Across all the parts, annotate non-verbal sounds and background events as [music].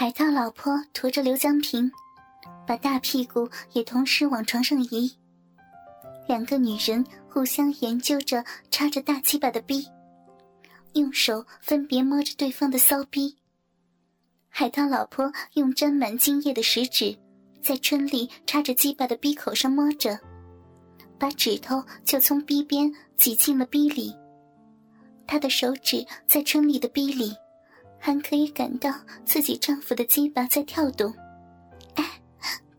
海涛老婆驮着刘江平，把大屁股也同时往床上移。两个女人互相研究着插着大鸡巴的逼，用手分别摸着对方的骚逼。海涛老婆用沾满精液的食指，在春里插着鸡巴的逼口上摸着，把指头就从逼边挤进了逼里。她的手指在春里的逼里，还可以感到自己丈夫的鸡巴在跳动。哎，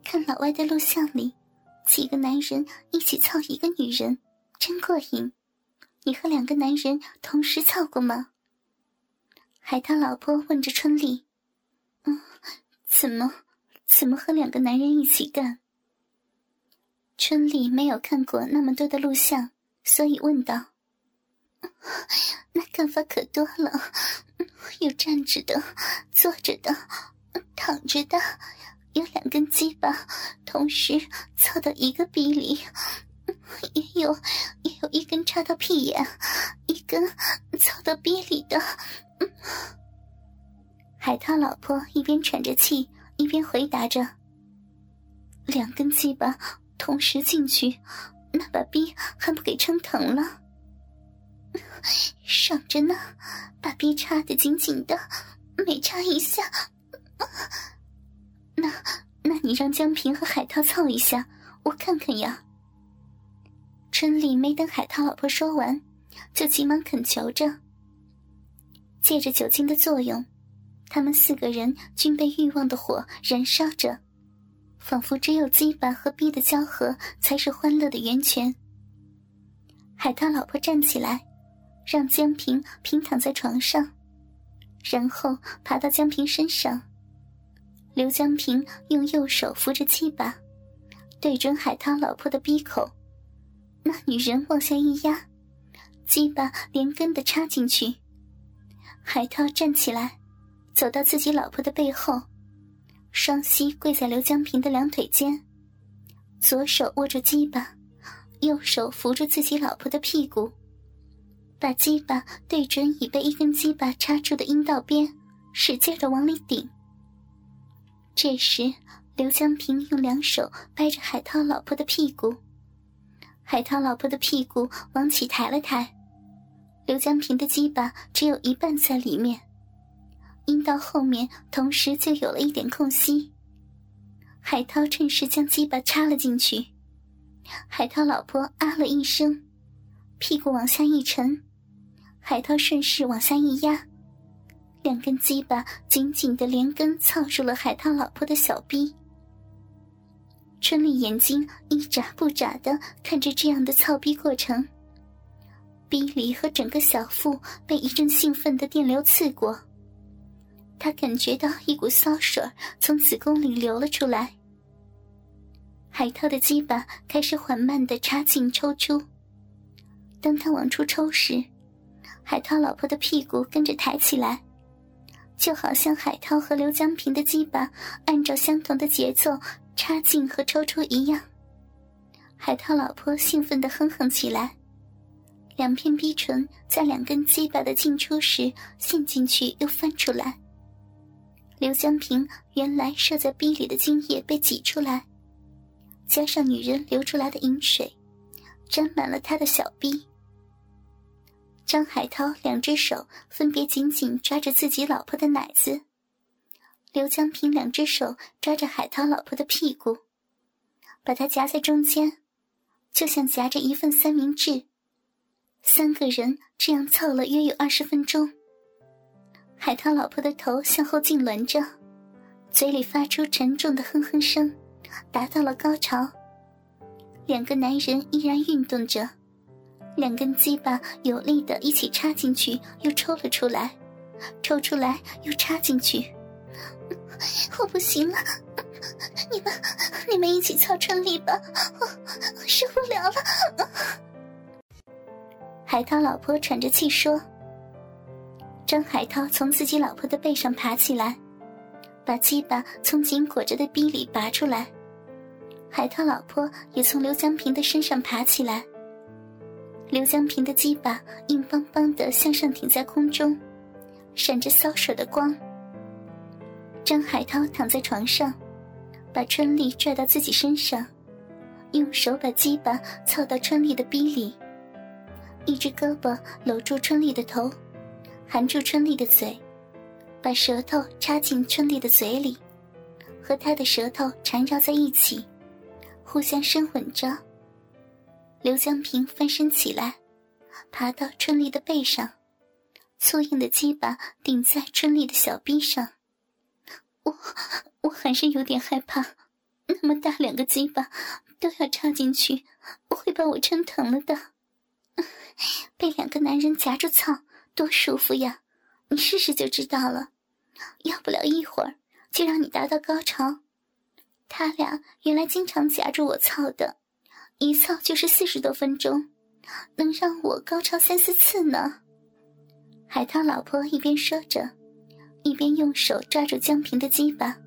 看老外的录像里，几个男人一起操一个女人，真过瘾。你和两个男人同时操过吗？海涛老婆问着春丽。嗯，怎么，怎么和两个男人一起干？春丽没有看过那么多的录像，所以问道：“ [laughs] 那干法可多了，有站着的，坐着的，躺着的，有两根鸡巴同时操到一个逼里，也有也有一根插到屁眼，一根操到逼里的。”海涛老婆一边喘着气，一边回答着：“两根鸡巴同时进去，那把逼还不给撑疼了？[laughs] 爽着呢，逼插的紧紧的，每插一下，那那你让江平和海涛操一下，我看看呀。”春丽没等海涛老婆说完，就急忙恳求着，借着酒精的作用。他们四个人均被欲望的火燃烧着，仿佛只有鸡巴和逼的交合才是欢乐的源泉。海涛老婆站起来，让江平平躺在床上，然后爬到江平身上。刘江平用右手扶着鸡巴，对准海涛老婆的鼻口，那女人往下一压，鸡巴连根的插进去。海涛站起来。走到自己老婆的背后，双膝跪在刘江平的两腿间，左手握住鸡巴，右手扶住自己老婆的屁股，把鸡巴对准已被一根鸡巴插住的阴道边，使劲的往里顶。这时，刘江平用两手掰着海涛老婆的屁股，海涛老婆的屁股往起抬了抬，刘江平的鸡巴只有一半在里面。阴道后面同时就有了一点空隙，海涛趁势将鸡巴插了进去。海涛老婆啊了一声，屁股往下一沉，海涛顺势往下一压，两根鸡巴紧紧的连根操住了海涛老婆的小臂。春丽眼睛一眨不眨的看着这样的操逼过程，逼里和整个小腹被一阵兴奋的电流刺过。他感觉到一股骚水从子宫里流了出来，海涛的鸡巴开始缓慢的插进抽出。当他往出抽时，海涛老婆的屁股跟着抬起来，就好像海涛和刘江平的鸡巴按照相同的节奏插进和抽出一样。海涛老婆兴奋的哼哼起来，两片逼唇在两根鸡巴的进出时陷进去又翻出来。刘江平原来射在逼里的精液被挤出来，加上女人流出来的饮水，沾满了他的小逼。张海涛两只手分别紧紧抓着自己老婆的奶子，刘江平两只手抓着海涛老婆的屁股，把她夹在中间，就像夹着一份三明治。三个人这样凑了约有二十分钟。海涛老婆的头向后痉挛着，嘴里发出沉重的哼哼声，达到了高潮。两个男人依然运动着，两根鸡巴有力的一起插进去，又抽了出来，抽出来又插进去。我不行了，你们你们一起操春丽吧，我受不了了。海涛老婆喘着气说。张海涛从自己老婆的背上爬起来，把鸡巴从紧裹着的逼里拔出来。海涛老婆也从刘江平的身上爬起来。刘江平的鸡巴硬邦邦的向上挺在空中，闪着骚手的光。张海涛躺在床上，把春丽拽到自己身上，用手把鸡巴凑到春丽的逼里，一只胳膊搂住春丽的头，含住春丽的嘴，把舌头插进春丽的嘴里，和他的舌头缠绕在一起，互相深吻着。刘江平翻身起来，爬到春丽的背上，粗硬的鸡巴顶在春丽的小臂上。我我还是有点害怕，那么大两个鸡巴都要插进去，会把我撑疼了的。[laughs] 被两个男人夹住操，多舒服呀！你试试就知道了。要不了一会儿，就让你达到高潮。他俩原来经常夹住我操的。一操就是四十多分钟，能让我高潮三四次呢。海涛老婆一边说着，一边用手抓住江平的鸡巴，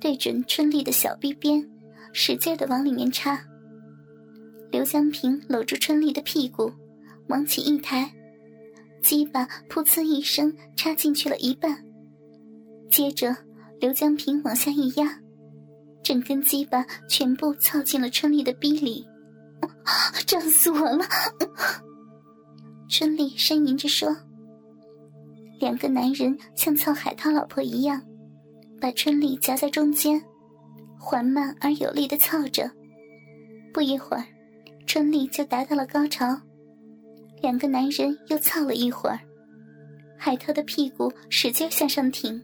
对准春丽的小臂边，使劲的往里面插。刘江平搂住春丽的屁股，往起一抬，鸡巴噗呲一声插进去了一半。接着，刘江平往下一压，整根鸡巴全部操进了春丽的逼里。胀死我了！春丽呻吟着说：“两个男人像操海涛老婆一样，把春丽夹在中间，缓慢而有力的操着。不一会儿，春丽就达到了高潮。两个男人又操了一会儿，海涛的屁股使劲向上挺，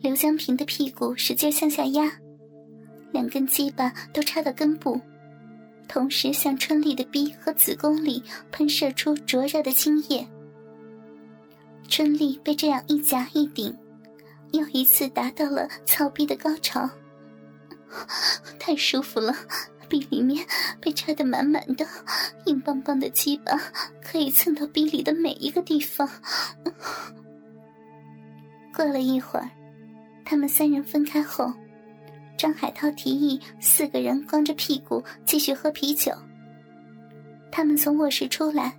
刘江平的屁股使劲向下压，两根鸡巴都插到根部。”同时向春丽的逼和子宫里喷射出灼热的精液。春丽被这样一夹一顶，又一次达到了操逼的高潮。[laughs] 太舒服了，逼里面被插得满满的，硬邦邦的鸡巴可以蹭到逼里的每一个地方。过了一会儿，他们三人分开后。张海涛提议四个人光着屁股继续喝啤酒。他们从卧室出来，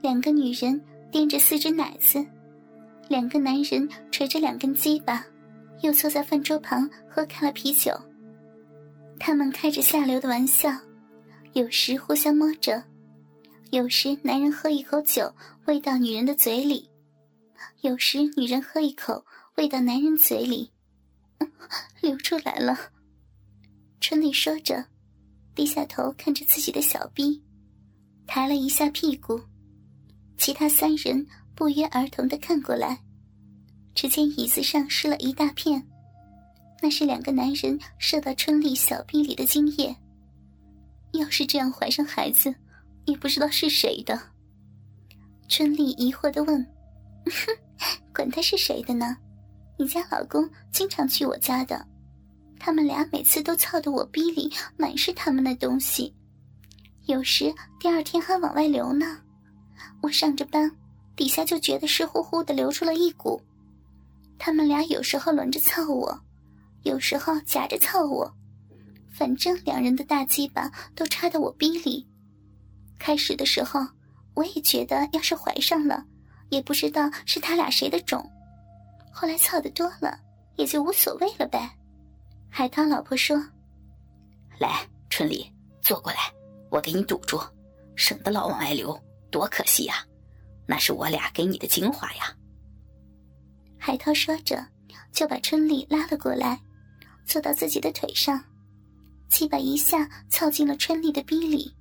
两个女人掂着四只奶子，两个男人垂着两根鸡巴，又坐在饭桌旁喝开了啤酒。他们开着下流的玩笑，有时互相摸着，有时男人喝一口酒喂到女人的嘴里，有时女人喝一口喂到男人嘴里。流出来了，春丽说着，低下头看着自己的小臂，抬了一下屁股。其他三人不约而同的看过来，只见椅子上湿了一大片，那是两个男人射到春丽小臂里的精液。要是这样怀上孩子，也不知道是谁的。春丽疑惑的问：“哼，[laughs] 管他是谁的呢？”你家老公经常去我家的，他们俩每次都操得我逼里满是他们的东西，有时第二天还往外流呢。我上着班，底下就觉得湿乎乎的流出了一股。他们俩有时候轮着操我，有时候夹着操我，反正两人的大鸡巴都插到我逼里。开始的时候，我也觉得要是怀上了，也不知道是他俩谁的种。后来操的多了，也就无所谓了呗。海涛老婆说：“来，春丽，坐过来，我给你堵住，省得老往外流，多可惜呀！那是我俩给你的精华呀。”海涛说着，就把春丽拉了过来，坐到自己的腿上，鸡巴一下操进了春丽的逼里。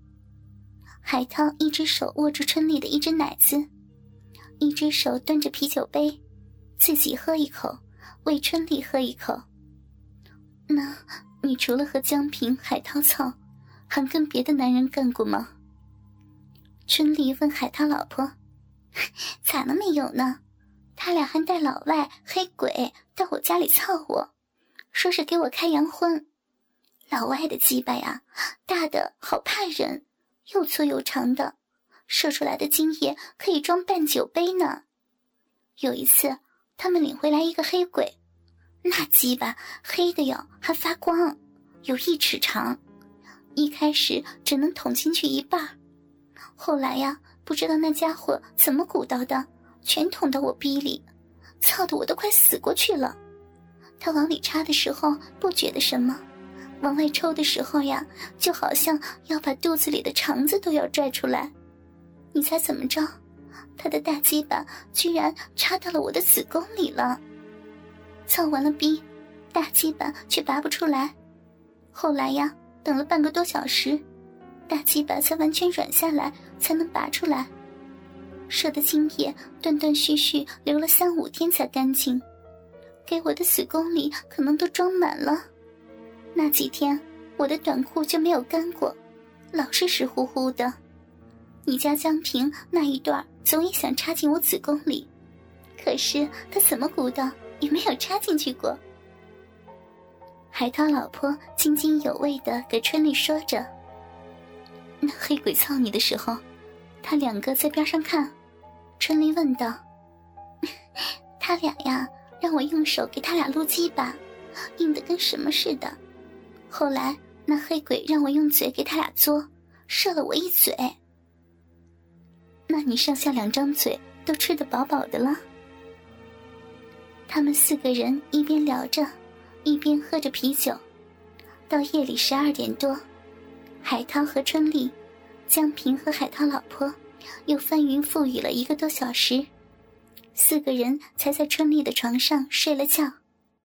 海涛一只手握住春丽的一只奶子，一只手端着啤酒杯。自己喝一口，为春丽喝一口。那，你除了和江平、海涛操，还跟别的男人干过吗？春丽问海涛老婆：“ [laughs] 咋能没有呢？他俩还带老外黑鬼到我家里操我，说是给我开洋荤。老外的鸡巴呀，大的好怕人，又粗又长的，射出来的精液可以装半酒杯呢。有一次。”他们领回来一个黑鬼，那鸡巴黑的哟，还发光，有一尺长。一开始只能捅进去一半，后来呀，不知道那家伙怎么鼓捣的，全捅到我逼里，操的我都快死过去了。他往里插的时候不觉得什么，往外抽的时候呀，就好像要把肚子里的肠子都要拽出来。你猜怎么着？他的大鸡巴居然插到了我的子宫里了。操完了逼，大鸡巴却拔不出来。后来呀，等了半个多小时，大鸡巴才完全软下来，才能拔出来。射的精液断断续续流了三五天才干净。给我的子宫里可能都装满了，那几天我的短裤就没有干过，老是湿乎乎的。你家江平那一段总也想插进我子宫里，可是他怎么鼓捣也没有插进去过。海涛老婆津津有味的给春丽说着：“那黑鬼操你的时候，他两个在边上看。”春丽问道：“ [laughs] 他俩呀？”让我用手给他俩撸鸡巴，硬的跟什么似的。后来那黑鬼让我用嘴给他俩嘬，射了我一嘴。那你上下两张嘴都吃得饱饱的了。他们四个人一边聊着，一边喝着啤酒，到夜里十二点多，海涛和春丽、江平和海涛老婆又翻云覆雨了一个多小时。四个人才在春丽的床上睡了觉。